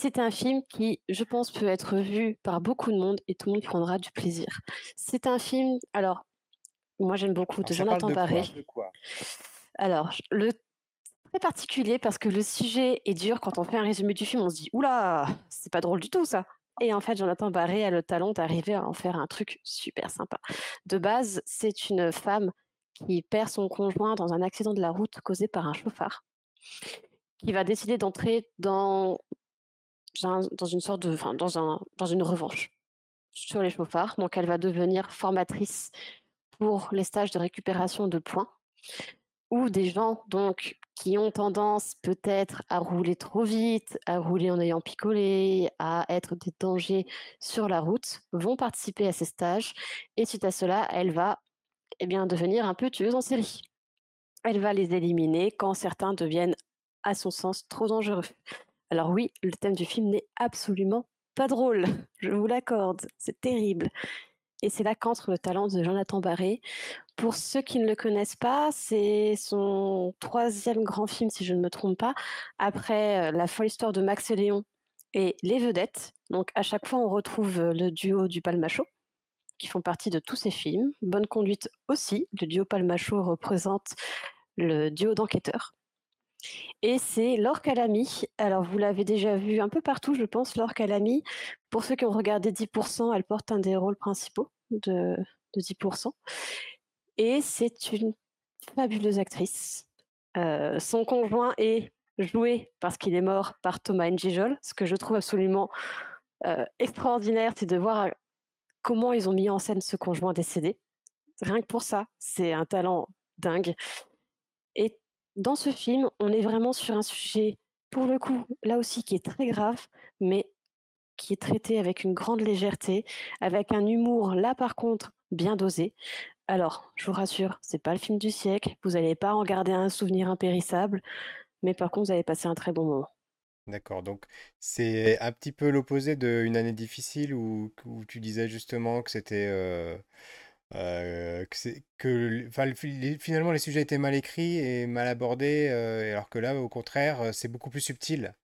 C'est un film qui, je pense, peut être vu par beaucoup de monde et tout le monde prendra du plaisir. C'est un film alors, moi j'aime beaucoup de Jonathan? Barré. Alors, le très particulier parce que le sujet est dur. Quand on fait un résumé du film, on se dit: «Ouh là, c'est pas drôle du tout ça» et en fait, Jonathan Barré a le talent d'arriver à en faire un truc super sympa. De base, c'est une femme qui perd son conjoint dans un accident de la route causé par un chauffard, qui va décider d'entrer dans dans une revanche sur les chauffards. Donc elle va devenir formatrice pour les stages de récupération de points ou des gens donc qui ont tendance peut-être à rouler trop vite, à rouler en ayant picolé, à être des dangers sur la route, vont participer à ces stages et suite à cela, elle va, eh bien, devenir un peu tueuse en série. Elle va les éliminer quand certains deviennent, à son sens, trop dangereux. Alors oui, le thème du film n'est absolument pas drôle, je vous l'accorde, c'est terrible et c'est là qu'entre le talent de Jonathan Barré. Pour ceux qui ne le connaissent pas, c'est son 3e grand film, si je ne me trompe pas, après, heu, La folle histoire de Max et Léon et Les vedettes. Donc à chaque fois, on retrouve, heu, le duo du Palmachot, qui font partie de tous ses films. Bonne conduite aussi, le duo Palmachot représente le duo d'enquêteurs et c'est Laure Calamy. Alors vous l'avez déjà vu un peu partout, je pense, Laure Calamy. Pour ceux qui ont regardé 10% elle porte un des rôles principaux de de 10% et c'est une fabuleuse actrice. Heu, son conjoint est joué, parce qu'il est mort, par Thomas N'Gijol. Ce que je trouve absolument, heu, extraordinaire, c'est de voir, heu, comment ils ont mis en scène ce conjoint décédé. Rien que pour ça, c'est un talent dingue et dans ce film, on est vraiment sur un sujet, pour le coup, là aussi, qui est très grave, mais qui est traité avec une grande légèreté, avec un humour, là, par contre, bien dosé. Alors, je vous rassure, c'est pas le film du siècle, vous allez pas en garder un souvenir impérissable, mais par contre, vous allez passer un très bon moment. D'accord, donc c'est un petit peu l'opposé de Une année difficile où tu disais justement que c'était, heu heu, que que finalement, les sujets étaient mal écrits et mal abordés, heu, alors que là, au contraire, heu, c'est beaucoup plus subtil.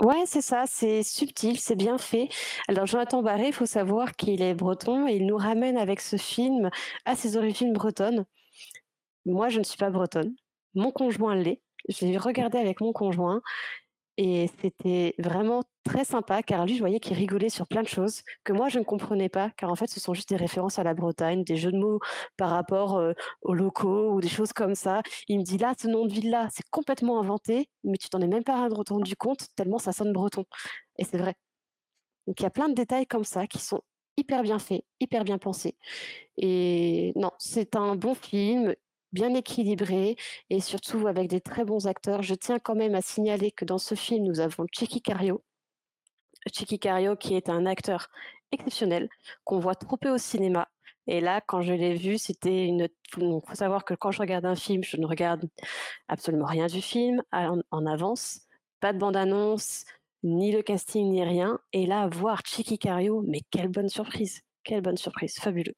Ouais, c'est ça, c'est subtil, c'est bien fait. Alors Jonathan Barré, il faut savoir qu'il est breton et il nous ramène avec ce film à ses origines bretonnes. Moi, je ne suis pas bretonne, mon conjoint l'est. Je l'ai regardé avec mon conjoint et c'était vraiment très sympa car lui, je voyais qu'il rigolait sur plein de choses que moi je ne comprenais pas car en fait, ce sont juste des références à la Bretagne, des jeux de mots par rapport, aux locaux ou des choses comme ça. Il me dit: «Là, ce nom de ville-là, c'est complètement inventé, mais tu t'en es même pas ren rendu compte tellement ça sonne breton» et c'est vrai. Donc il y a plein de détails comme ça qui sont hyper bien faits, hyper bien pensés et non, c'est un bon film, bien équilibré et surtout avec des très bons acteurs. Je tiens quand même à signaler que dans ce film, nous avons Tchéky Karyo. Tchéky Karyo qui est un acteur exceptionnel, qu'on voit trop peu au cinéma et là, quand je l'ai vu, c'était une faut faut savoir que quand je regarde un film, je ne regarde absolument rien du film en avance, pas de bande annonce, ni le casting, ni rien et là, voir Tchéky Karyo, mais quelle bonne surprise! Quelle bonne surprise, fabuleux.